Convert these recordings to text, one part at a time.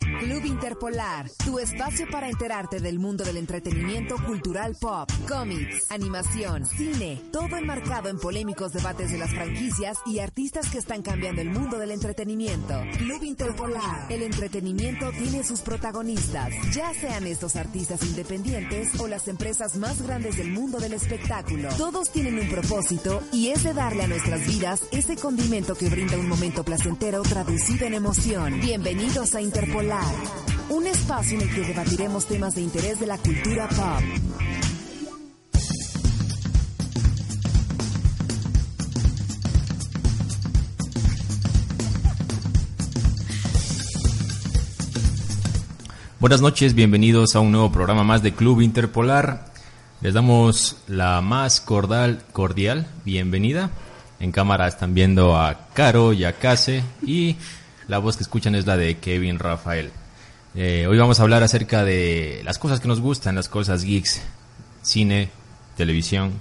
Club Interpolar, tu espacio para enterarte del mundo del entretenimiento cultural pop, cómics, animación, cine, todo enmarcado en polémicos debates de las franquicias y artistas que están cambiando el mundo del entretenimiento. Club Interpolar, el entretenimiento tiene sus protagonistas, ya sean estos artistas independientes o las empresas más grandes del mundo del espectáculo. Todos tienen un propósito y es de darle a nuestras vidas ese condimento que brinda un momento placentero traducido en emoción. Bienvenidos a Interpolar. Un espacio en el que debatiremos temas de interés de la cultura pop. Buenas noches, bienvenidos a un nuevo programa más de Club Interpolar. Les damos la más cordial, cordial bienvenida. En cámara están viendo a Caro y a Case y la voz que escuchan es la de Kevin Rafael. Eh, hoy vamos a hablar acerca de las cosas que nos gustan, las cosas geeks, cine, televisión,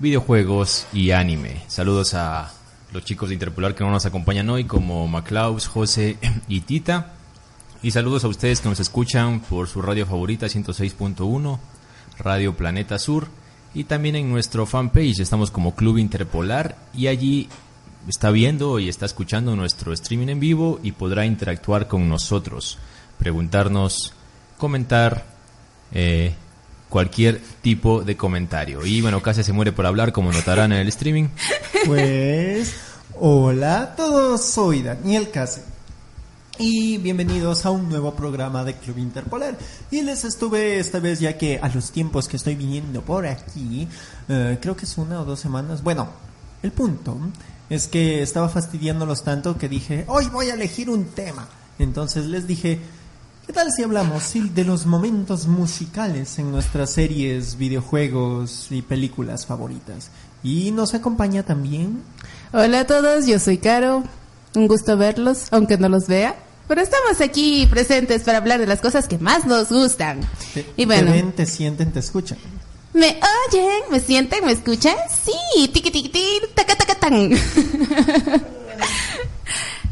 videojuegos y anime. Saludos a los chicos de Interpolar que no nos acompañan hoy, como Maclaus, José y Tita. Y saludos a ustedes que nos escuchan por su radio favorita 106.1, Radio Planeta Sur. Y también en nuestro fanpage estamos como Club Interpolar y allí está viendo y está escuchando nuestro streaming en vivo y podrá interactuar con nosotros, preguntarnos, comentar eh, cualquier tipo de comentario. Y bueno, casi se muere por hablar, como notarán en el streaming. Pues, hola a todos, soy Daniel Case. Y bienvenidos a un nuevo programa de Club Interpolar. Y les estuve esta vez, ya que a los tiempos que estoy viniendo por aquí, eh, creo que es una o dos semanas. Bueno, el punto es que estaba fastidiándolos tanto que dije, hoy voy a elegir un tema. Entonces les dije, ¿qué tal si hablamos de los momentos musicales en nuestras series, videojuegos y películas favoritas? Y nos acompaña también... Hola a todos, yo soy Caro. Un gusto verlos, aunque no los vea. Pero estamos aquí presentes para hablar de las cosas que más nos gustan. Te, y bueno, te ven, te sienten, te escuchan. ¿Me oyen? ¿Me sienten? ¿Me escuchan? Sí, tiqui tiqui tiqui, taca taca tan.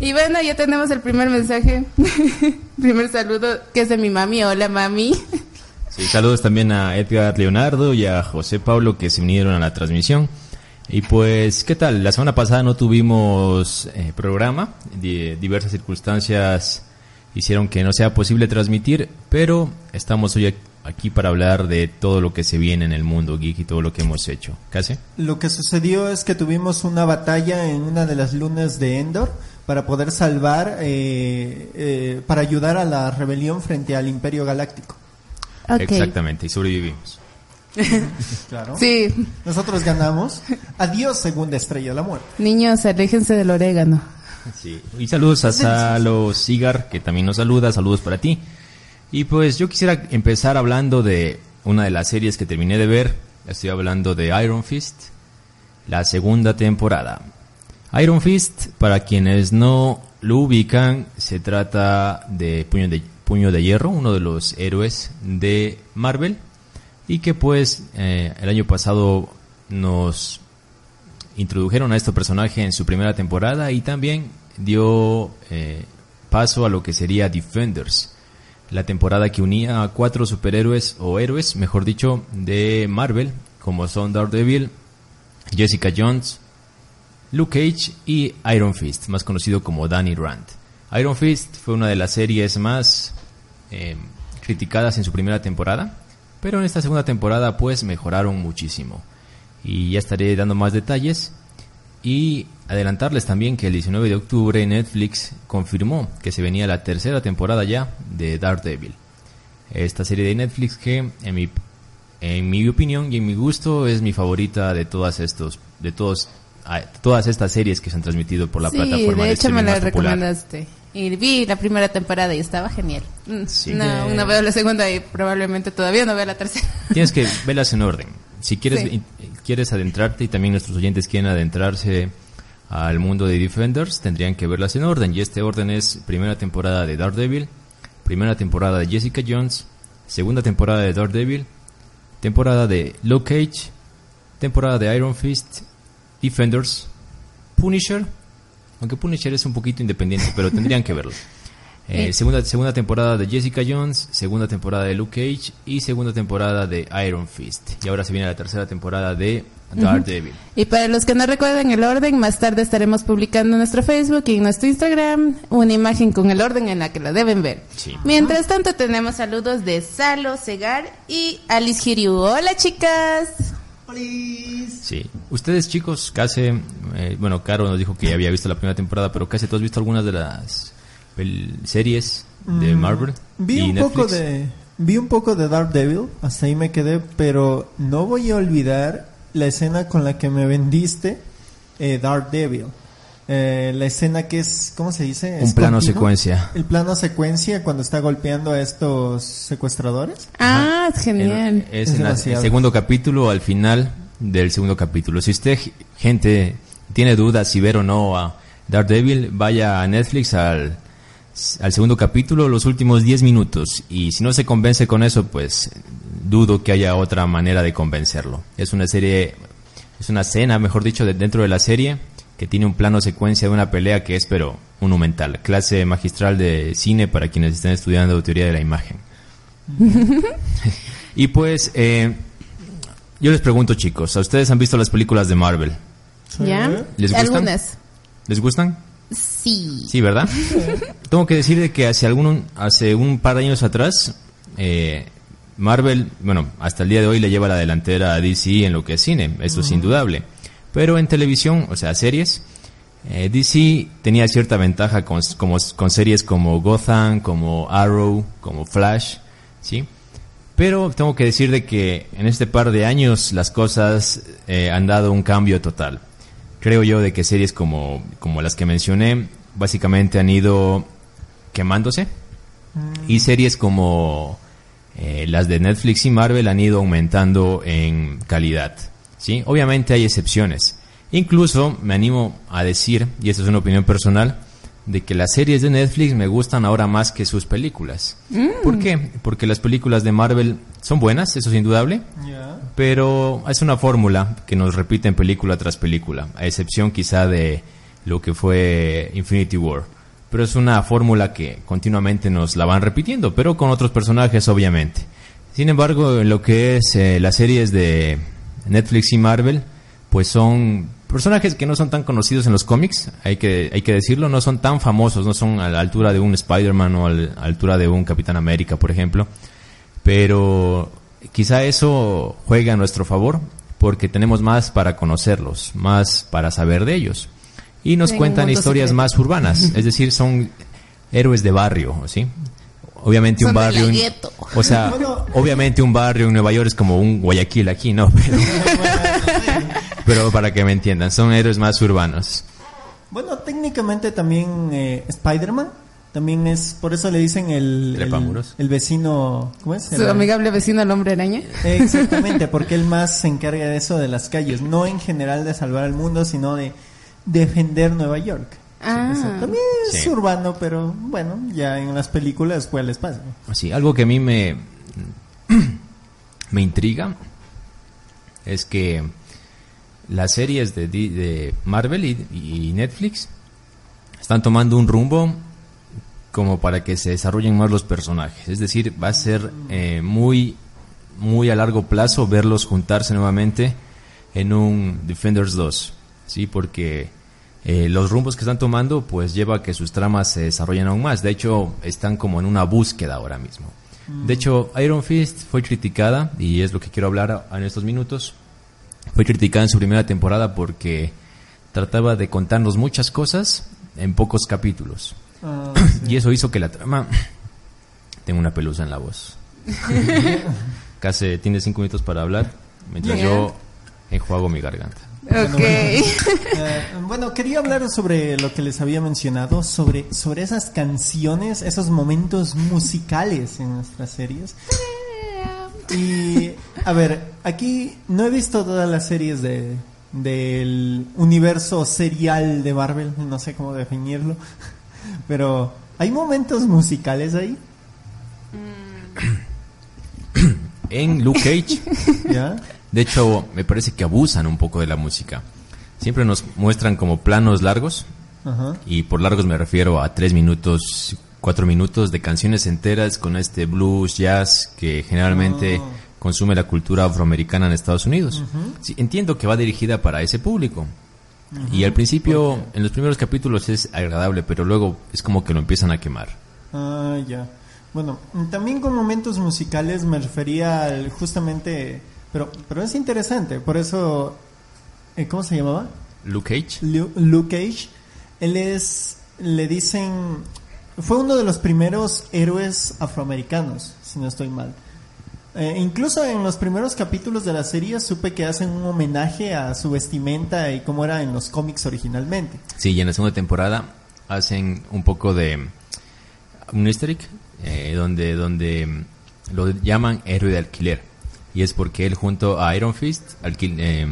y bueno, ya tenemos el primer mensaje, primer saludo, que es de mi mami. Hola, mami. Sí, saludos también a Edgar Leonardo y a José Pablo que se unieron a la transmisión. Y pues, ¿qué tal? La semana pasada no tuvimos eh, programa, de diversas circunstancias hicieron que no sea posible transmitir, pero estamos hoy aquí para hablar de todo lo que se viene en el mundo geek y todo lo que hemos hecho. ¿Casi? Lo que sucedió es que tuvimos una batalla en una de las lunas de Endor para poder salvar, eh, eh, para ayudar a la rebelión frente al Imperio Galáctico. Exactamente, y sobrevivimos. Claro. Sí, Nosotros ganamos. Adiós, segunda estrella de la muerte. niños, aléjense del orégano. Sí. Y saludos a Salo Cigar, que también nos saluda, saludos para ti. Y pues yo quisiera empezar hablando de una de las series que terminé de ver. Estoy hablando de Iron Fist, la segunda temporada. Iron Fist, para quienes no lo ubican, se trata de Puño de, Puño de Hierro, uno de los héroes de Marvel. Y que pues eh, el año pasado nos introdujeron a este personaje en su primera temporada y también dio eh, paso a lo que sería Defenders, la temporada que unía a cuatro superhéroes o héroes, mejor dicho, de Marvel, como son Daredevil, Jessica Jones, Luke Cage y Iron Fist, más conocido como Danny Rand. Iron Fist fue una de las series más eh, criticadas en su primera temporada, pero en esta segunda temporada pues mejoraron muchísimo. Y ya estaré dando más detalles y adelantarles también que el 19 de octubre Netflix confirmó que se venía la tercera temporada ya de Daredevil. Esta serie de Netflix que en mi, en mi opinión y en mi gusto es mi favorita de todas estos de todos todas estas series que se han transmitido por la sí, plataforma de hecho me streaming la recomendaste. Y vi la primera temporada y estaba genial. Mm, Sí. No, no veo la segunda y probablemente todavía no veo la tercera. Tienes que verlas en orden. Si quieres, Sí. in- quieres adentrarte y también nuestros oyentes quieren adentrarse al mundo de Defenders, tendrían que verlas en orden. Y este orden es primera temporada de Daredevil, primera temporada de Jessica Jones, segunda temporada de Daredevil, temporada de Luke Cage, temporada de Iron Fist, Defenders, Punisher, aunque Punisher es un poquito independiente, pero tendrían que verlo. Eh, segunda, segunda temporada de Jessica Jones, segunda temporada de Luke Cage y segunda temporada de Iron Fist. Y ahora se viene la tercera temporada de Daredevil. Y para los que no recuerden el orden, más tarde estaremos publicando en nuestro Facebook y en nuestro Instagram una imagen con el orden en la que lo deben ver. Sí. Mientras tanto, tenemos saludos de Salo Segar y Alice Hiriu. Hola, chicas. Sí. Ustedes chicos, casi, eh, bueno, Caro nos dijo que ya había visto la primera temporada, pero casi tú has visto algunas de las series de Marvel Mm, Vi y un Netflix. poco de vi un poco de Daredevil, hasta ahí me quedé, pero no voy a olvidar la escena con la que me vendiste eh, Daredevil. Eh, la escena que es, ¿cómo se dice? Un ¿Es plano continuo? secuencia. El plano secuencia cuando está golpeando a estos secuestradores. Ah, es genial. Es, Es en la- el segundo capítulo, al final del segundo capítulo. Si usted, gente, tiene dudas si ver o no a Daredevil, vaya a Netflix al, al segundo capítulo, los últimos 10 minutos. Y si no se convence con eso, pues dudo que haya otra manera de convencerlo. Es una serie, es una escena, mejor dicho, de- dentro de la serie que tiene un plano secuencia de una pelea que es, pero, monumental. Clase magistral de cine para quienes estén estudiando teoría de la imagen. Y pues, eh, yo les pregunto, chicos, ¿a ustedes han visto las películas de Marvel? ¿Ya? ¿Les gustan? Algunas. ¿Les gustan? Sí. Sí, ¿verdad? Tengo que decir de que hace, algún, hace un par de años atrás, eh, Marvel, bueno, hasta el día de hoy le lleva la delantera a DC en lo que es cine, eso es indudable. Pero en televisión, o sea, series, eh, DC tenía cierta ventaja con, como, con series como Gotham, como Arrow, como Flash, ¿sí? Pero tengo que decir de que en este par de años las cosas eh, han dado un cambio total. Creo yo de que series como, como las que mencioné básicamente han ido quemándose y series como eh, las de Netflix y Marvel han ido aumentando en calidad. ¿Sí? Obviamente hay excepciones. Incluso me animo a decir, y esta es una opinión personal, de que las series de Netflix me gustan ahora más que sus películas. ¿Por qué? Porque las películas de Marvel son buenas, eso es indudable, pero es una fórmula que nos repiten película tras película, a excepción quizá de lo que fue Infinity War. Pero es una fórmula que continuamente nos la van repitiendo, pero con otros personajes obviamente. Sin embargo, en lo que es eh, las series de Netflix y Marvel, pues son personajes que no son tan conocidos en los cómics, hay que, hay que decirlo, no son tan famosos, no son a la altura de un Spider-Man o a la altura de un Capitán América, por ejemplo pero quizá eso juega a nuestro favor porque tenemos más para conocerlos, más para saber de ellos. Y nos cuentan historias secreto. más urbanas, es decir, son héroes de barrio, ¿sí? Obviamente un barrio, en- o sea, obviamente un barrio en Nueva York es como un Guayaquil aquí, ¿no? Pero, pero para que me entiendan, son héroes más urbanos. Bueno, técnicamente también eh, Spider-Man también es, por eso le dicen el, el, el vecino, ¿cómo es? Su El- amigable vecino el hombre araña. Exactamente, porque él más se encarga de eso de las calles, no en general de salvar al mundo, sino de defender Nueva York. Ah. También es Sí. urbano, pero bueno, ya en las películas pues les pasa. Sí, algo que a mí me, me intriga es que las series de, de Marvel y, y Netflix están tomando un rumbo como para que se desarrollen más los personajes. Es decir, va a ser eh, muy, muy a largo plazo verlos juntarse nuevamente en un Defenders 2. Sí, porque eh, los rumbos que están tomando pues lleva a que sus tramas se desarrollen aún más. De hecho, están como en una búsqueda ahora mismo. De hecho, Iron Fist fue criticada, y es lo que quiero hablar en estos minutos, fue criticada en su primera temporada porque trataba de contarnos muchas cosas en pocos capítulos. Ah, Y eso hizo que la trama... Tengo una pelusa en la voz. Casi tiene cinco minutos para hablar. Mientras yo enjuago mi garganta. Ok. Eh, bueno, quería hablar sobre lo que les había mencionado, sobre, sobre esas canciones, esos momentos musicales en nuestras series. Y, a ver, aquí no he visto todas las series de del universo serial de Marvel, no sé cómo definirlo, pero ¿hay momentos musicales ahí? En Luke Cage, ¿Ya? De hecho, me parece que abusan un poco de la música. Siempre nos muestran como planos largos, Ajá. y por largos me refiero a tres minutos, cuatro minutos de canciones enteras con este blues, jazz que generalmente Oh. consume la cultura afroamericana en Estados Unidos. Sí, entiendo que va dirigida para ese público. Y al principio, en los primeros capítulos es agradable, pero luego es como que lo empiezan a quemar. Ah, ya. Bueno, también con momentos musicales me refería al justamente, pero pero es interesante, por eso eh, ¿cómo se llamaba? Luke Cage. Lu- Luke Cage. Él es le dicen fue uno de los primeros héroes afroamericanos, si no estoy mal. Eh, incluso en los primeros capítulos de la serie supe que hacen un homenaje a su vestimenta y cómo era en los cómics originalmente. Sí, y en la segunda temporada hacen un poco de un easter egg, eh, donde, donde lo llaman héroe de alquiler. Y es porque él junto a Iron Fist alquil- eh,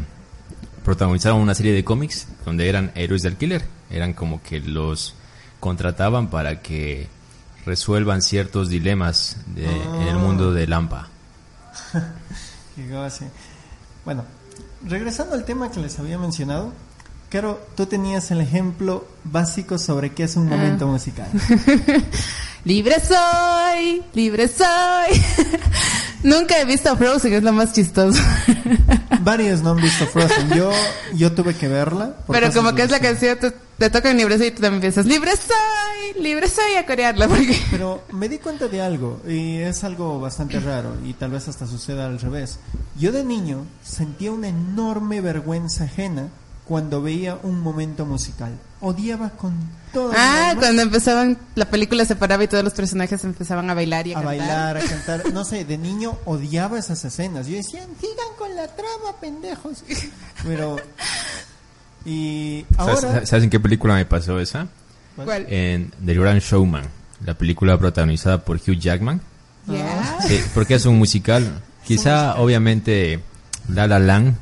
protagonizaron una serie de cómics donde eran héroes de alquiler. Eran como que los contrataban para que resuelvan ciertos dilemas de- en el mundo de Lampa. Qué gracia. Bueno, regresando al tema que les había mencionado, Caro, tú tenías el ejemplo básico sobre qué es un momento musical. Libre soy, libre soy. Nunca he visto Frozen, es lo más chistoso. Varios no han visto Frozen. Yo, yo tuve que verla. Pero como que es la canción, te, te toca en libre soy y tú también empiezas, libre soy, libre soy a corearla. Porque... Pero me di cuenta de algo, y es algo bastante raro, y tal vez hasta suceda al revés. Yo de niño sentía una enorme vergüenza ajena cuando veía un momento musical. Odiaba con todo Ah, cuando empezaban, la película se paraba y todos los personajes empezaban a bailar y a, a cantar. bailar, a cantar. No sé, de niño odiaba esas escenas. Yo decía, sigan con la trama, pendejos. Pero. Y ¿Sabes, ahora. ¿Sabes en qué película me pasó esa? ¿Cuál? En The Grand Showman, la película protagonizada por Hugh Jackman. Ya. Sí, porque es un musical. Quizá, obviamente, La La Land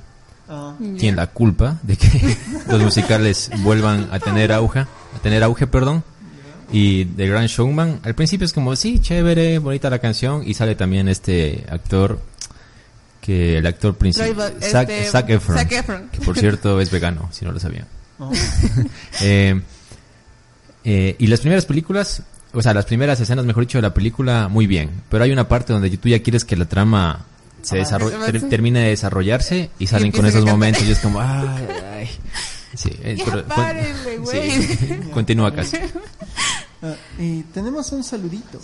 ah, tiene la culpa de que los musicales vuelvan a tener auge, a tener auge, perdón. Y The Grand Showman, al principio es como, sí, chévere, bonita la canción, y sale también este actor, que el actor principal, Zac, este, Zac Efron, Zac Efron. que por cierto es vegano, si no lo sabía. no. Eh, eh, y las primeras películas, o sea, las primeras escenas, mejor dicho, de la película, muy bien. Pero hay una parte donde tú ya quieres que la trama se desarrolle, avance. ter- termine de desarrollarse y salen con esos momentos y es como, ay, ay. Sí, eh, Ya pero- párenle, güey. sí, continúa casi. Ah, y tenemos un saludito.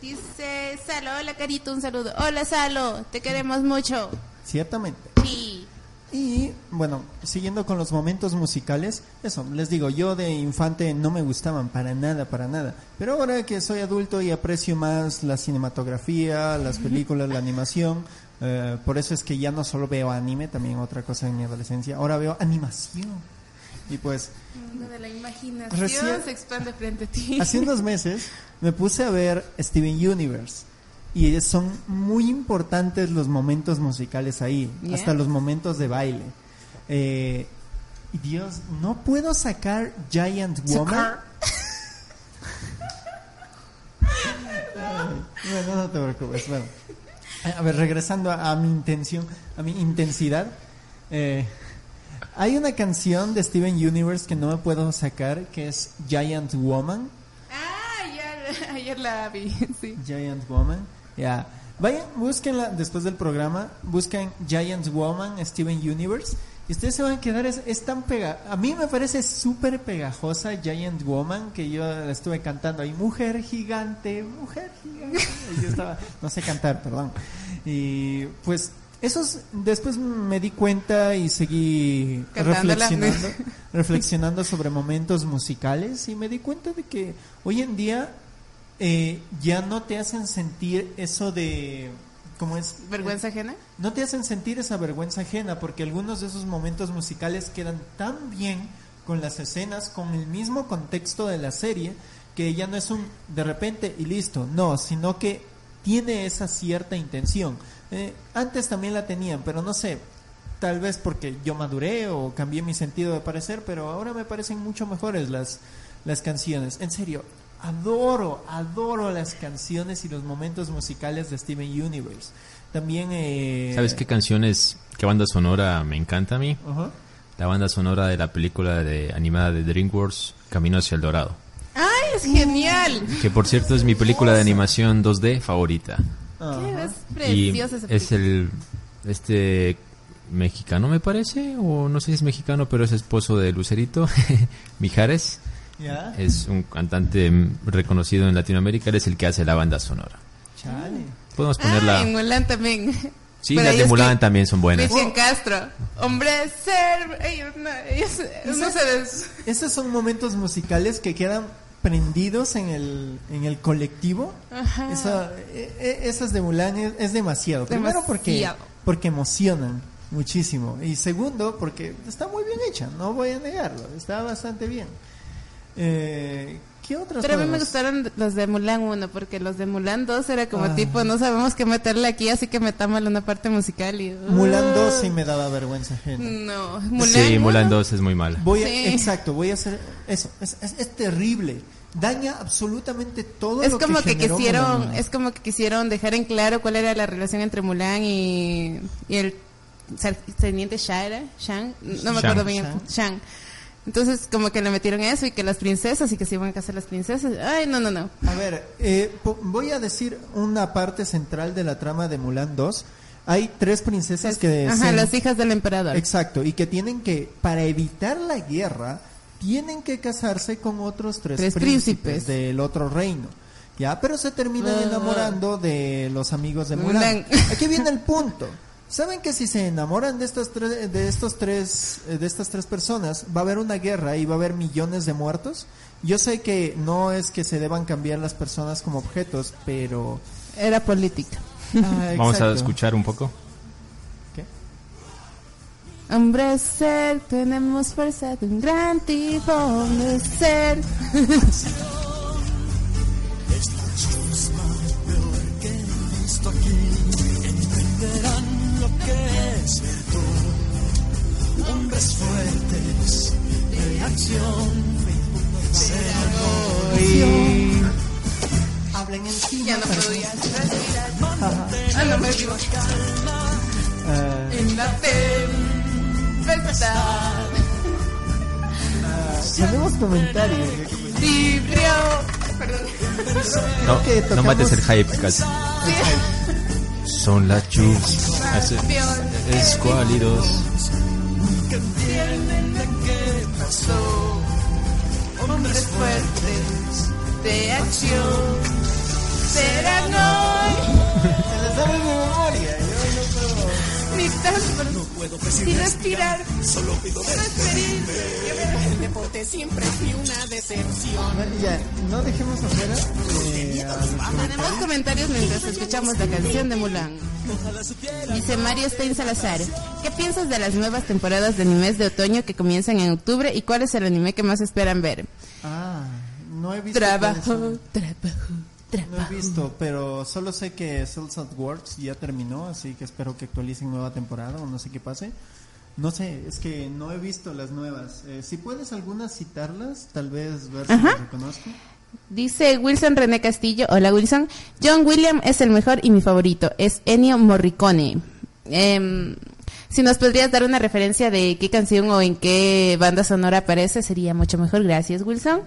Dice Salo, hola Carito, un saludo. Hola Salo, te queremos mucho. Ciertamente. Sí. Y bueno, siguiendo con los momentos musicales, eso, les digo, yo de infante no me gustaban para nada, para nada. Pero ahora que soy adulto y aprecio más la cinematografía, las películas, la animación, eh, por eso es que ya no solo veo anime, también otra cosa en mi adolescencia, ahora veo animación. Y pues, Mundo de la imaginación Recién- se expande frente a ti. hace unos meses me puse a ver Steven Universe. Y son muy importantes los momentos musicales ahí, Yeah. hasta los momentos de baile. Eh, y Dios, no puedo sacar Giant Woman. Bueno, no te preocupes. Bueno. A ver, regresando a, a mi intención, a mi intensidad. eh, hay una canción de Steven Universe que no me puedo sacar, que es Giant Woman. Ah, ayer, ayer la vi, sí. Giant Woman. Ya. Vayan, búsquenla después del programa. Busquen Giant Woman, Steven Universe. Y ustedes se van a quedar, es, es tan pega. A mí me parece súper pegajosa Giant Woman que yo la estuve cantando ahí. Mujer gigante, mujer gigante. Y yo estaba, no sé cantar, perdón. Y pues, esos, después me di cuenta y seguí reflexionando, reflexionando sobre momentos musicales y me di cuenta de que hoy en día eh, ya no te hacen sentir eso de como es ¿Vergüenza ajena? no te hacen sentir esa vergüenza ajena porque algunos de esos momentos musicales quedan tan bien con las escenas, con el mismo contexto de la serie, que ya no es un de repente y listo, no, sino que tiene esa cierta intención. Eh, antes también la tenían, pero no sé, tal vez porque yo maduré o cambié mi sentido de parecer, pero ahora me parecen mucho mejores las, las canciones. En serio, adoro, adoro las canciones y los momentos musicales de Steven Universe. También... Eh, ¿Sabes qué canciones, qué banda sonora me encanta a mí? Ajá. La banda sonora de la película de animada de DreamWorks, Camino hacia el Dorado. ¡Ay, es genial! Que por cierto es mi película de animación 2D favorita. ¿Qué? Es preciosa esa es el este mexicano me parece o no sé si es mexicano pero es esposo de Lucerito Mijares ¿Ya? es un cantante reconocido en Latinoamérica él es el que hace la banda sonora Chale. podemos Ah, ponerla en Mulan también. sí Pero las de Mulan que- también son buenas Cristian Castro. Hombre, ser. Ellos no, ellos no se des- Esos son momentos musicales que quedan prendidos en el, en el colectivo. Ajá. Esa, e- e- esas de Mulan es, es demasiado. Primero porque, Demasiado. porque emocionan muchísimo. Y segundo porque está muy bien hecha, no voy a negarlo. Está bastante bien. Eh, ¿Qué otras Pero a mí me gustaron los de Mulan 1, porque los de Mulan 2 era como Ah. tipo, no sabemos qué meterle aquí, así que metámosle una parte musical y... Mulan 2 Ah. sí me daba vergüenza ajena. No, Mulan sí 1, Mulan 2 es muy mala Voy a, Sí. Exacto, voy a hacer eso. Es, es, es terrible. Daña absolutamente todo Es lo como que, generó quisieron, Mulan. es como que quisieron dejar en claro cuál era la relación entre Mulan y, y el teniente Shara, Shang, no me Shang. acuerdo bien, Shang. Shang. Entonces como que le metieron eso y que las princesas y que se iban a casar las princesas. Ay, no, no, no. A ver, eh, voy a decir una parte central de la trama de Mulan 2. Hay tres princesas que... Ajá, se- las hijas del emperador. Exacto, y que tienen que, para evitar la guerra, tienen que casarse con otros tres, Tres príncipes, príncipes. del otro reino. Ya, pero se terminan Ah. enamorando de los amigos de Mulan. Mulan. Aquí viene el punto. ¿Saben que si se enamoran de estas tres, de estos tres, eh, de estas tres personas, va a haber una guerra y va a haber millones de muertos? Yo sé que no es que se deban cambiar las personas como objetos, pero Era política. Ah, vamos a escuchar un poco ¿Qué? Hombre ser, tenemos fuerza de un gran tipo de ser. Hablen encima. Ya no podía respirar. Ah, no me digo. Ah, En la tempestad. tenemos comentarios. Vibrió. Perdón. no, no mates el hype casi son las chus escuálidos Hombres fuertes de acción serán hoy. Se les sabe de memoria. Ni tan pero sin respirar. Solo pido El deporte siempre fue una decepción. No, ya, no dejemos afuera. eh, Tenemos comentarios mientras escuchamos la canción de Mulan. Dice Mario Stein Salazar, ¿qué piensas de las nuevas temporadas de animes de otoño que comienzan en octubre y cuál es el anime que más esperan ver? Ah, no he visto. Trabajo, trabajo, No he visto, pero solo sé que Cells at Works ya terminó, así que espero que actualicen nueva temporada o no sé qué pase. No sé, es que no he visto las nuevas. Eh, si puedes algunas citarlas, tal vez ver si Ajá. las reconozco. Dice Wilson René Castillo, hola Wilson, John William es el mejor y mi favorito, es Ennio Morricone. Em, si nos podrías dar una referencia de qué canción o en qué banda sonora aparece, sería mucho mejor, gracias Wilson.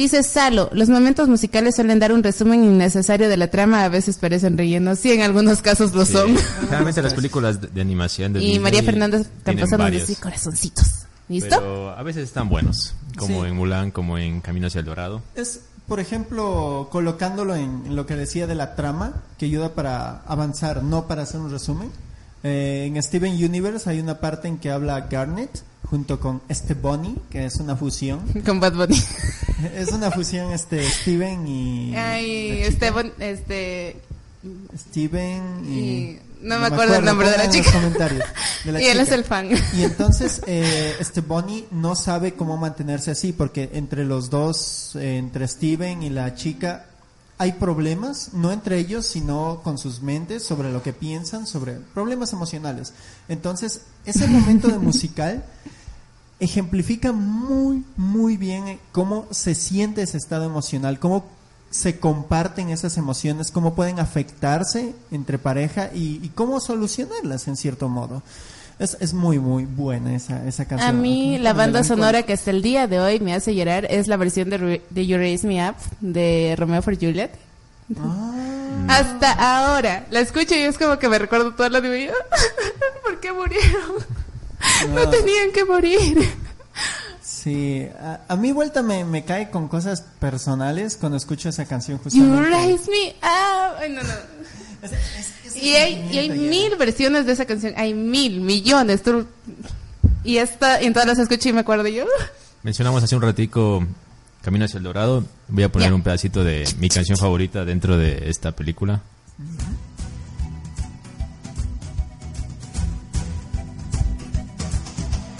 Dice Salo, los momentos musicales suelen dar un resumen innecesario de la trama, a veces parecen rellenos, sí, en algunos casos lo son. generalmente las películas de, de animación de y Disney María Fernández tienen Camposano varios, dice corazoncitos. ¿Listo? pero a veces están buenos como Sí. en Mulan como en Camino hacia el Dorado Es, por ejemplo, colocándolo en, en lo que decía de la trama, que ayuda para avanzar, no para hacer un resumen. Eh, en Steven Universe hay una parte en que habla Garnet junto con este Bonnie, que es una fusión. Con Bad Bunny. es una fusión este Steven y... Ay, chica. este, Steven y... Y no me acuerdo el nombre de la chica. de la Y él chica. es el fan. Y entonces eh, este Bonnie no sabe cómo mantenerse así porque entre los dos, eh, entre Steven y la chica, hay problemas, no entre ellos, sino con sus mentes, sobre lo que piensan, sobre problemas emocionales. Entonces, ese momento de musical ejemplifica muy, muy bien cómo se siente ese estado emocional, cómo se comparten esas emociones, cómo pueden afectarse entre pareja y, y cómo solucionarlas en cierto modo. Es, es muy, muy buena esa, esa canción. A mí la banda sonora que hasta el día de hoy me hace llorar es la versión de, You Raise Me Up de Romeo for Juliet. Ah, Hasta ahora la escucho y es como que me recuerdo todo lo de ¿Por qué murieron? No No. tenían que morir. sí, a, a mí vuelta me, me cae con cosas personales cuando escucho esa canción You. Raise Me Up. Ay, no, no. Es- Y hay, y hay mil versiones de esa canción. Hay mil, millones. Tú- Y esta, y en todas las escucho y me acuerdo yo. Mencionamos hace un ratico Camino hacia el Dorado. Voy a poner Ya. un pedacito de mi canción favorita dentro de esta película.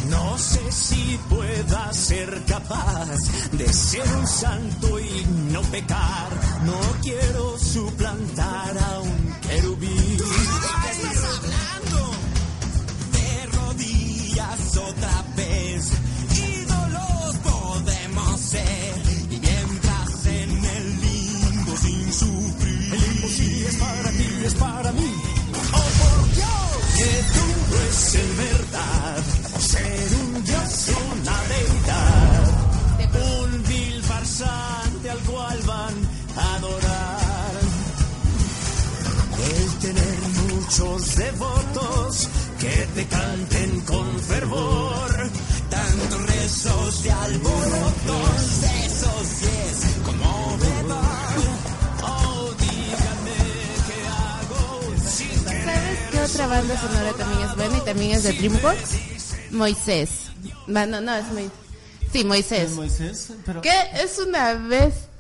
No sé si pueda ser capaz de ser un santo y no pecar. No quiero suplantar a un devotos que te canten con fervor. Tantos rezos de alborotos, esos diez conmovedor. Oh, dígame qué hago si ¿Sabes qué otra banda sonora también es buena y también es de DreamWorks? Moisés. Va, No, no, es Moisés. Sí, Moisés. Es Moisés, pero... Que es una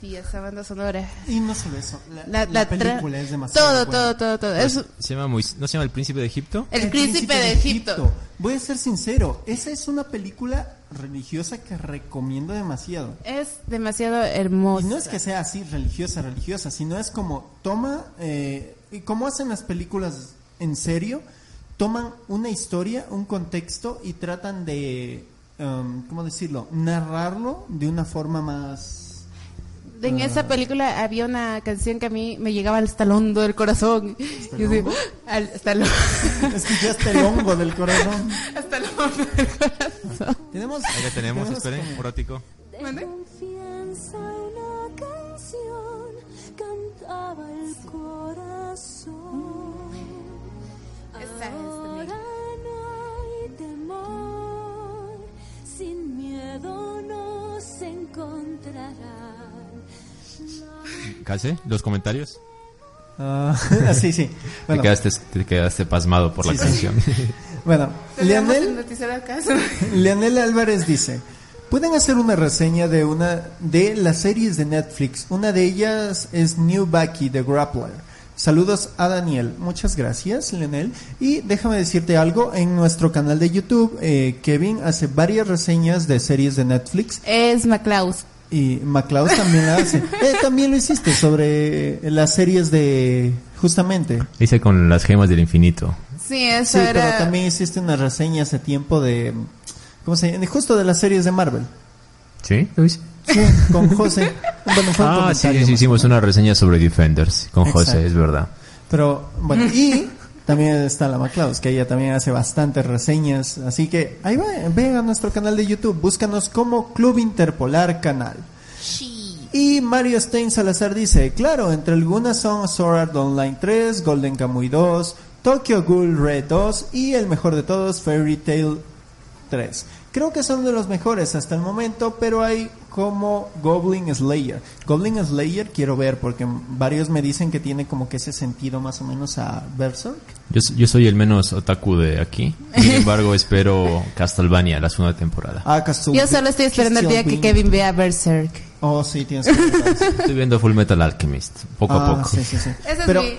bestia esa banda sonora. Y no solo eso, la, La, la la tra- película es demasiado Todo, buena. todo, todo, todo. Es ¿Se llama Mois- ¿No se llama El Príncipe de Egipto? el, príncipe, de Egipto. Voy a ser sincero, esa es una película religiosa que recomiendo demasiado. Es demasiado hermoso. Y no es que sea así religiosa, religiosa, sino es como toma, eh, y como hacen las películas en serio, toman una historia, un contexto y tratan de, um, ¿cómo decirlo? Narrarlo de una forma más... En esa película había una canción que a mí me llegaba hasta el hondo del corazón. Yo digo, al- hasta el, Es que ya está el hongo del corazón. hasta el hondo del corazón. Tenemos, Ahí la tenemos, esperen, como- un ratico. ¿Mande? Confianza en la canción cantaba el corazón. Esa es Ahora no hay temor, sin miedo nos encontrarán. ¿Case? ¿Los comentarios? Ah, sí, sí. Te, quedaste, te quedaste pasmado por la Sí, canción. bueno Leonel, Álvarez dice, ¿pueden hacer una reseña de una de las series de Netflix? Una de ellas es New Bucky The Grappler. Saludos a Daniel. Muchas gracias, Leonel. Y déjame decirte algo, en nuestro canal de YouTube, eh, Kevin hace varias reseñas de series de Netflix Es McClaus. Y MacLeod también la hace. Eh, también lo hiciste sobre las series de... Justamente. Hice con las gemas del infinito. Sí, eso Sí, era. pero también hiciste una reseña hace tiempo de... ¿Cómo se llama? Justo de las series de Marvel. ¿Sí? ¿Lo hice? Sí, con José. Bueno, fue Ah, sí, hicimos una reseña sobre Defenders con Exacto. José, es verdad. Pero, bueno, y también está la MacLeod, que ella también hace bastantes reseñas. Así que ahí va, ven a nuestro canal de YouTube, búscanos como Club Interpolar Canal. Y Mario Stein Salazar dice, claro, entre algunas son Sword Art Online 3, Golden Kamuy 2, Tokyo Ghoul Red 2 y el mejor de todos, Fairy Tail 3. Creo que son de los mejores hasta el momento, pero hay como Goblin Slayer. Goblin Slayer quiero ver porque varios me dicen que tiene como que ese sentido más o menos a Berserk. Yo, soy el menos otaku de aquí. Sin embargo, espero Castlevania, la segunda temporada. Ah, Castlevania. Yo solo estoy esperando el día que. Kevin vea Berserk. Oh, sí, tienes que. Estoy viendo Full Metal Alchemist, poco Ah, a poco. sí, sí, sí. Pero es mi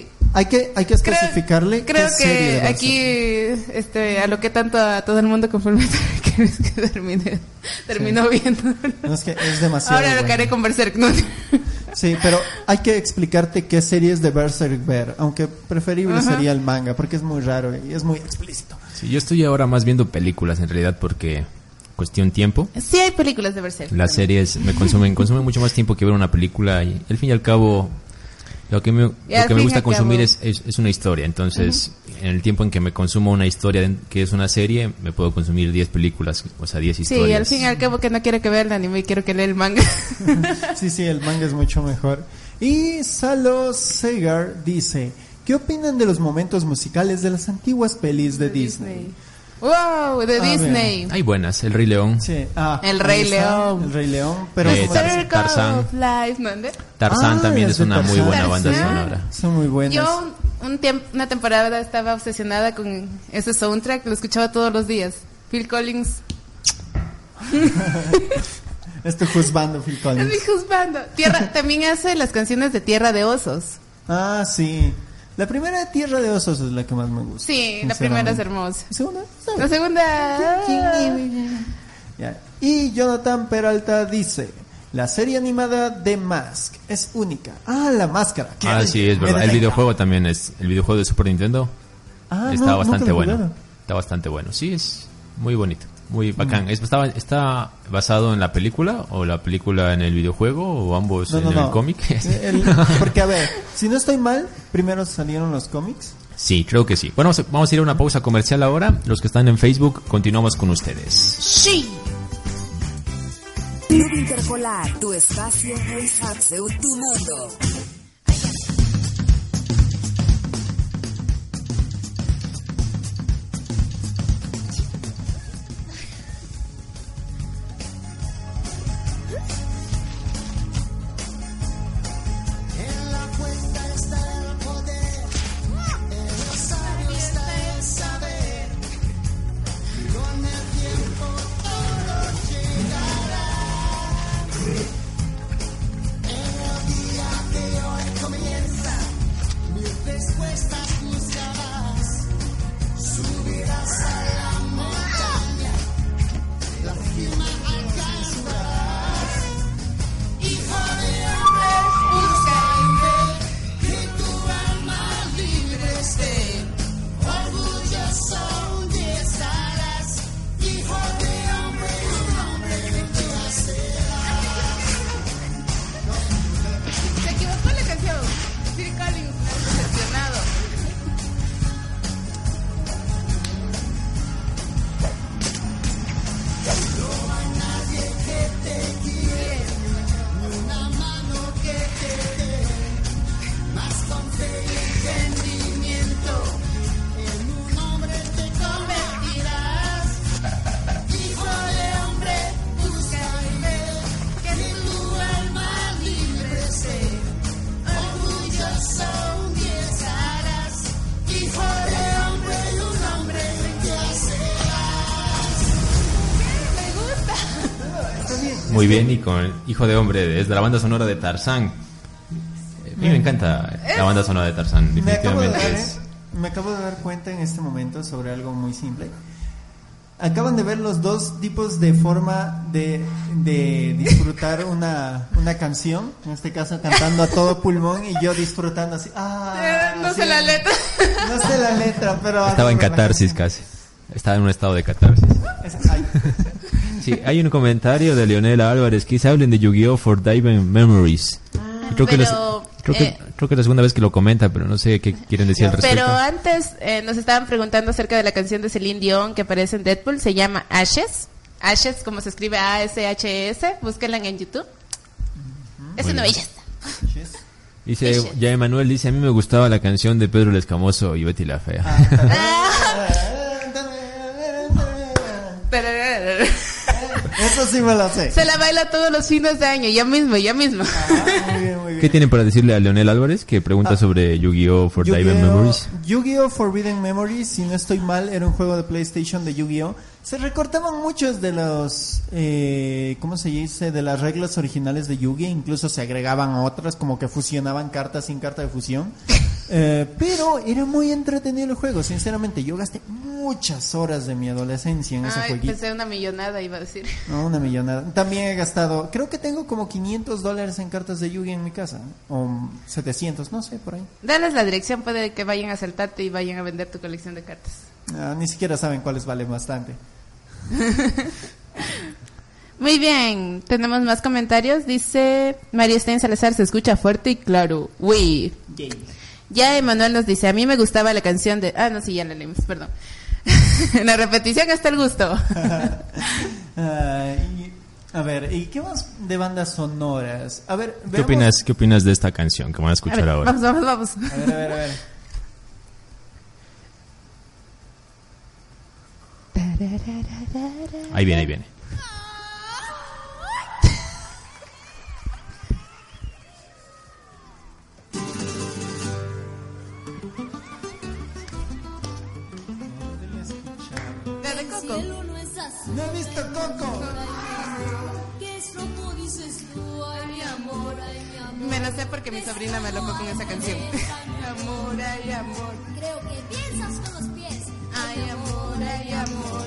Sí. Hay que, hay que especificarle Creo qué serie que aquí, este, a lo que tanto a todo el mundo conforme que, terminé, terminó viendo. No, es que es demasiado Ahora lo que bueno. haré con Berserk, ¿no? Sí, pero hay que explicarte qué series de Berserk ver, aunque preferible Ajá. sería el manga, porque es muy raro y es muy explícito. Sí, yo estoy ahora más viendo películas en realidad porque cuestión tiempo. Sí hay películas de Berserk. Las series me consumen, consumen mucho más tiempo que ver una película y al fin y al cabo lo que me, lo que me gusta consumir es, es, es una historia. Entonces, en el tiempo en que me consumo una historia de- que es una serie, me puedo consumir 10 películas, o sea, 10 Sí, historias. al fin y al cabo que no quiero que vea el anime, quiero que lea el manga. Sí, sí, el manga es mucho mejor. Y Salo Segar dice, ¿qué opinan de los momentos musicales de las antiguas pelis de, Disney? Wow, de A Disney. Hay buenas, El Rey León, Sí, ah, El ahí Rey está, León. El Rey León, pero Eh, como- Tar- Circle Tarzán. of Life, ¿no? ¿Ande? Tarzán Ah, también las es de una muy Tarzán. buena banda Tarzán. sonora. son muy buenas. Yo un, una temporada estaba obsesionada con ese soundtrack, lo escuchaba todos los días. Phil Collins. Es tu juzgando, Phil Es Collins. mi juzgando. Tierra, también hace las canciones de Tierra de Osos. Ah, sí. La primera Tierra de Osos es la que más me gusta. Sí, la primera es hermosa. ¿La segunda? La segunda... Ya. Y Jonathan Peralta dice, la serie animada de Mask es única. Ah, la máscara. Ah, sí, es verdad. El videojuego también es, el videojuego de Super Nintendo Ah, está no, bastante bueno. Está bastante bueno. Sí, es muy bonito, muy bacán. Es- estaba, ¿Está basado en la película o la película en el videojuego o ambos No, en no, el no. cómic? El- porque, a ver, si no estoy mal, primero salieron los cómics. Sí, creo que sí. Bueno, vamos a, ir a una pausa comercial ahora. Los que están en Facebook, continuamos con ustedes. Sí. Club Interpolar, tu espacio tu mundo. Muy bien, y con Hijo de Hombre, es de la banda sonora de Tarzán. Eh, A mí me encanta la banda sonora de Tarzán, Me acabo, de definitivamente dar, es... me acabo de dar cuenta en este momento sobre algo muy simple. Acaban de ver los dos tipos de forma de, de disfrutar una, una canción, en este caso cantando a todo pulmón y yo disfrutando así. Ah, Eh, no así. sé la letra. No sé la letra, pero... Estaba en catarsis casi. Estaba en un estado de catarsis. Es- ay. Sí, hay un comentario de Leonel Álvarez que dice hablen de Yu-Gi-Oh! for Diving Memories. Creo, que pero, las- creo, que, eh, creo que es la segunda vez que lo comenta, pero no sé qué quieren decir al respecto. Pero antes eh, nos estaban preguntando acerca de la canción de Celine Dion que aparece en Deadpool. Se llama Ashes. Ashes, como se escribe A-S-H-S. Búsquenla en YouTube. Es Muy una bien. belleza. Dice, ya Emanuel dice, a mí me gustaba la canción de Pedro el Escamoso y Betty la Fea. Eso sí me lo sé. Se la baila todos los fines de año, ya mismo, ya mismo. Ah, muy bien, muy bien. ¿Qué tienen para decirle a Leonel Álvarez que pregunta sobre Yu-Gi-Oh! for Diving Yu-Gi-Oh! Memories? Yu-Gi-Oh! Forbidden Memories, si no estoy mal, era un juego de PlayStation de Yu-Gi-Oh! Se recortaban muchos de los, eh, ¿cómo se dice? De las reglas originales de Yu-Gi, incluso se agregaban otras, como que fusionaban cartas sin carta de fusión. Eh, pero era muy entretenido el juego, sinceramente. Yo gasté muchas horas de mi adolescencia en ese Ay, jueguito. pensé una millonada, iba a decir. No, una millonada. También he gastado, creo que tengo como 500 dólares en cartas de Yugi en mi casa. O 700, no sé, por ahí. Dales la dirección, puede que vayan a saltarte y vayan a vender tu colección de cartas. Ah, ni siquiera saben cuáles valen bastante. Muy bien, tenemos más comentarios. Dice María Stein Salazar, se escucha fuerte y claro. Uy. Ya Emanuel nos dice, a mí me gustaba la canción de... Ah, no, sí, ya la leímos, perdón. En la repetición está el gusto. Ah, y- a ver, ¿y qué más de bandas sonoras? A ver, ¿Qué opinas, ¿Qué opinas de esta canción que van a A escuchar ver, ahora? vamos, vamos, vamos. A ver, a ver, a ver. Ahí viene, ahí viene. No he visto Coco. ¿Qué es lo que dices tú? Ay, mi amor, ay, mi amor. Me la sé porque mi sobrina me loco con esa canción. amor, ay, amor. Creo que piensas con los pies. Ay, amor, ay, amor.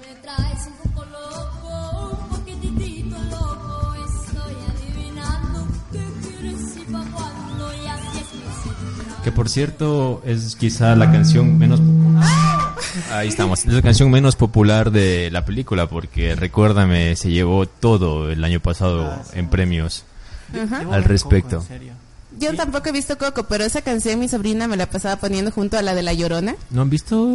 Me traes un poco loco, un poquitito loco. Estoy adivinando qué quieres y pa' cuándo. Y así es mi signo. Que por cierto es quizá la canción menos... Ahí estamos. Es la canción menos popular de la película porque recuérdame, se llevó todo el año pasado Ah, sí. en premios. Al respecto. Yo tampoco he visto Coco, pero esa canción mi sobrina me la pasaba poniendo junto a la de La Llorona. ¿No han visto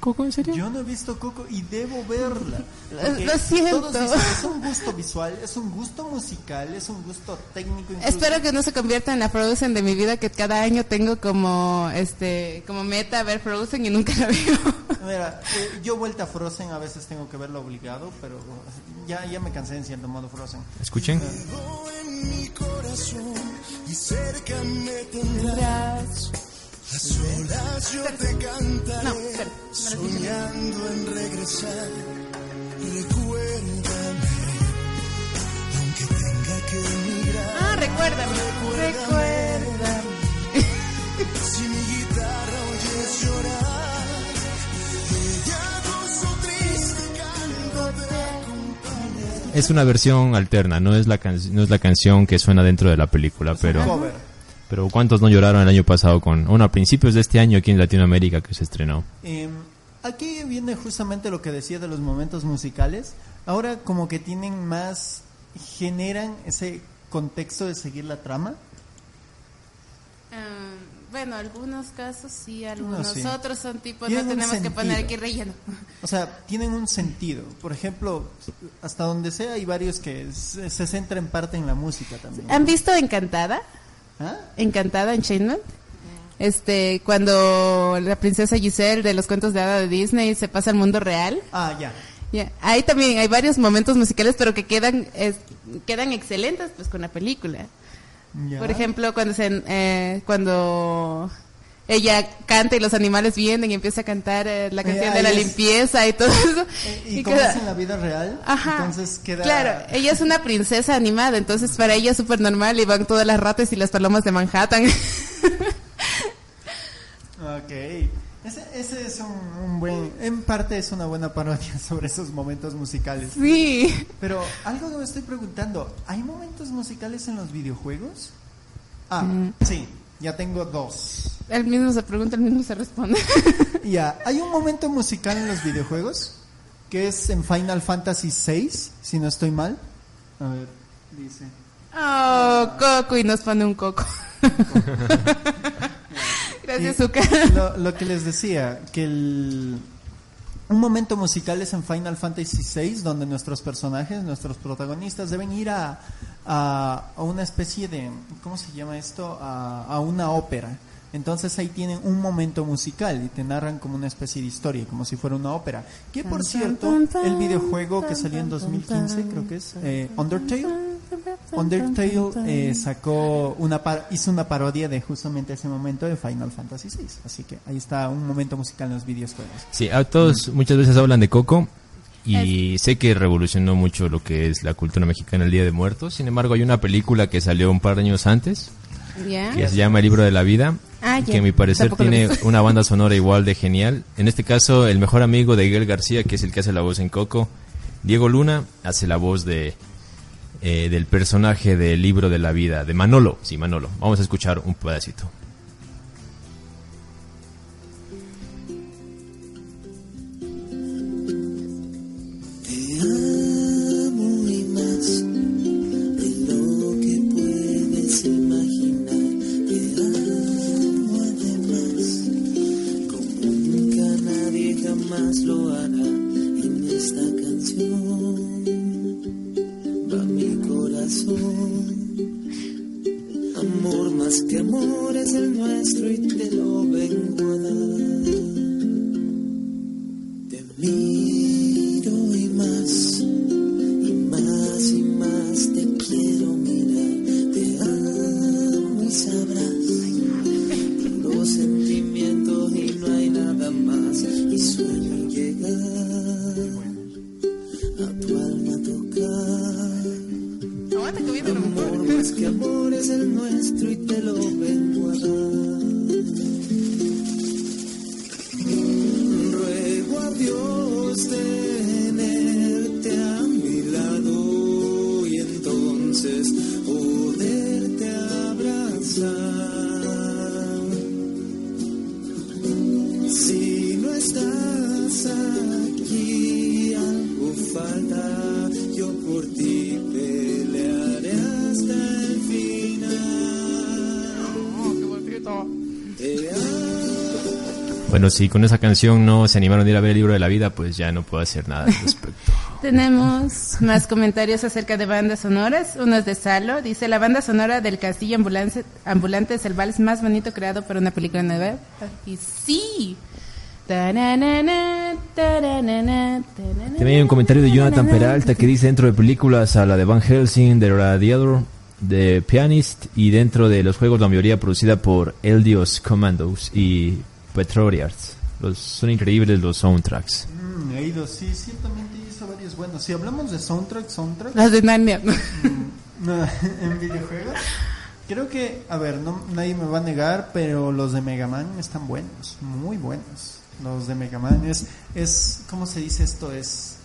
Coco en serio? Yo no he visto Coco y debo verla. Lo siento. todos dicen, es un gusto visual, es un gusto musical, es un gusto técnico. incluso. Espero que no se convierta en la Frozen de mi vida que cada año tengo como este como meta ver Frozen y nunca la veo. Mira, eh, yo vuelta a Frozen a veces tengo que verlo obligado, pero ya, ya me cansé en cierto modo Frozen. Escuchen. Cerca me tendrás. A solas yo te cantaré, No, espera, soñando en regresar. Recuérdame, aunque tenga que emigrar. Ah, recuérdame. Recuérdame. Si Es una versión alterna, no es la can- no es la canción que suena dentro de la película, pero pero cuántos no lloraron el año pasado con, bueno, a principios de este año aquí en Latinoamérica que se estrenó. Eh, aquí viene justamente lo que decía de los momentos musicales. Ahora como que tienen más, generan ese contexto de seguir la trama. Bueno, algunos casos sí, algunos sí. otros son tipo, no tenemos que poner sentido. aquí relleno. O sea, tienen un sentido. Por ejemplo, hasta donde sea hay varios que se, se centran en parte en la música también. ¿Han visto Encantada? ¿Ah? Encantada en Chainman. Este, cuando la princesa Giselle de los cuentos de hada de Disney se pasa al mundo real. Ah, ya. Ya, Ahí también hay varios momentos musicales, pero que quedan es- quedan excelentes pues con la película. Ya. Por ejemplo, cuando se, eh, cuando ella canta y los animales vienen y empieza a cantar eh, la canción Eh, de la es- limpieza y todo eso. Y, Y como queda- es en la vida real, Ajá. entonces queda... Claro, ella es una princesa animada, entonces para ella es súper normal y van todas las ratas y las palomas de Manhattan. Ok. Ese, ese es un, un buen... En parte es una buena parodia sobre esos momentos musicales. sí. Pero algo que me estoy preguntando, ¿hay momentos musicales en los videojuegos? Ah, Mm. sí, ya tengo dos. El mismo se pregunta, el mismo se responde. Ya, hay un momento musical en los videojuegos que es en Final Fantasy VI, si no estoy mal. A ver, dice. Oh, Coco y nos pone un coco. Lo, lo que les decía, que el, un momento musical es en Final Fantasy VI, donde nuestros personajes, nuestros protagonistas, deben ir a, a, a una especie de, ¿cómo se llama esto? A, a una ópera. Entonces ahí tienen un momento musical y te narran como una especie de historia, como si fuera una ópera. Que por cierto, el videojuego que salió en 2015, creo que es eh, Undertale, Undertale eh, sacó una par- hizo una parodia de justamente ese momento de Final Fantasy VI. Así que ahí está un momento musical en los videojuegos. Sí, a todos muchas veces hablan de Coco y sé que revolucionó mucho lo que es la cultura mexicana el Día de Muertos. Sin embargo, hay una película que salió un par de años antes Ya. que se llama El libro de la vida, Ah, que a mi parecer tiene una banda sonora igual de genial. En este caso, el mejor amigo de Gael García, que es el que hace la voz en Coco, Diego Luna, hace la voz de eh, del personaje del libro de la vida, de Manolo. Sí, Manolo. Vamos a escuchar un pedacito. Te amo y más de lo que puedes imaginar. Que amor es el nuestro Bueno, si con esa canción no se animaron a ir a ver el libro de la vida, pues ya no puedo hacer nada al respecto. Tenemos más comentarios acerca de bandas sonoras. Uno es de Salo. Dice, la banda sonora del Castillo Ambulante, Ambulante es el vals más bonito creado para una película nueva. Y sí. También hay un comentario de Jonathan Peralta que dice dentro de películas a la de Van Helsing, de Radiator, de Pianist y dentro de los juegos la mayoría producida por Eldios Commandos y Petroliards. Los, son increíbles los soundtracks. Mm, he ido, sí, ciertamente hizo varios buenos. Si hablamos de soundtrack, soundtrack, Las de Narnia. No, en videojuegos. Creo que, a ver, no, nadie me va a negar, pero los de Mega Man están buenos, muy buenos. Los de Mega Man es, es ¿cómo se dice esto? Es,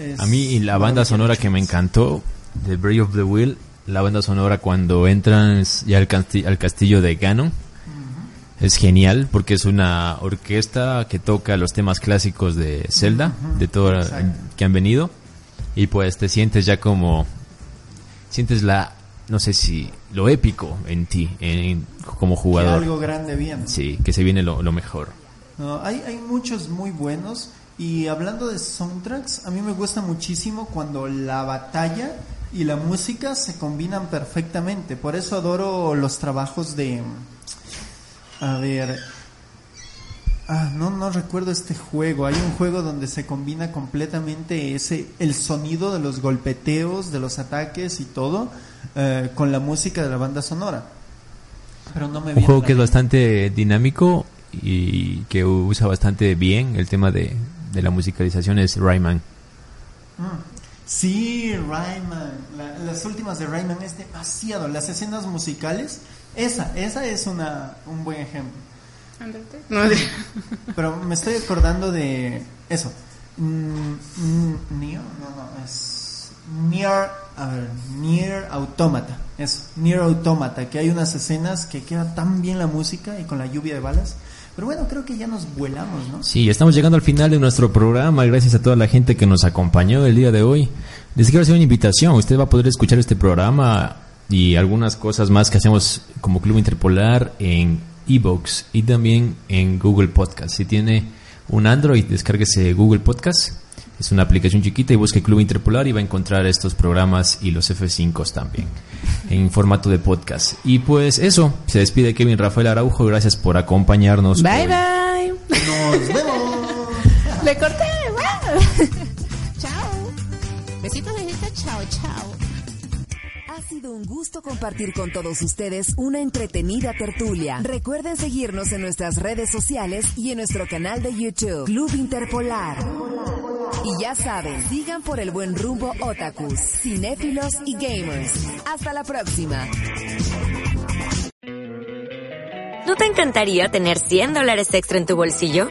es A mí y la banda sonora que me encantó de Brave of the Wheel, la banda sonora cuando entran ya al, casti- al castillo de Ganon, es genial porque es una orquesta que toca los temas clásicos de Zelda, de todo Exacto. que han venido y pues te sientes ya como sientes la no sé si lo épico en ti en- como que jugador. algo grande viene. Sí, que se viene lo, lo mejor. No, hay, hay muchos muy buenos. Y hablando de soundtracks, a mí me gusta muchísimo cuando la batalla y la música se combinan perfectamente. Por eso adoro los trabajos de... A ver... Ah, no, no recuerdo este juego. Hay un juego donde se combina completamente ese el sonido de los golpeteos, de los ataques y todo eh, con la música de la banda sonora. Pero no me Un juego que es bastante dinámico y que usa bastante bien el tema de, de la musicalización es Rayman. Sí, Rayman. La- las últimas de Rayman es demasiado. Las escenas musicales, esa, esa es una, un buen ejemplo. No, de- Pero me estoy acordando de eso. Mm, mm, Neo, no, no, es Nier, a ver, Nier Automata. Eso, Nier Automata, que hay unas escenas que queda tan bien la música y con la lluvia de balas. Pero bueno, creo que ya nos vuelamos, ¿no? Sí, estamos llegando al final de nuestro programa. Gracias a toda la gente que nos acompañó el día de hoy. Les quiero hacer una invitación. Usted va a poder escuchar este programa y algunas cosas más que hacemos como Club Interpolar en Evox y también en Google Podcast. Si tiene un Android, descárguese Google Podcast. Es una aplicación chiquita y busque Club Interpolar y va a encontrar estos programas y los F5 también en formato de podcast. Y pues eso, se despide Kevin Rafael Araujo. Gracias por acompañarnos. Bye hoy. bye. Nos vemos. Le corté. bye. chao. Besitos, besitos. Chao, chao. Ha sido un gusto compartir con todos ustedes una entretenida tertulia. Recuerden seguirnos en nuestras redes sociales y en nuestro canal de YouTube, Club Interpolar. Y ya saben, sigan por el buen rumbo otakus, cinéfilos y gamers. Hasta la próxima. ¿No te encantaría tener 100 dólares extra en tu bolsillo?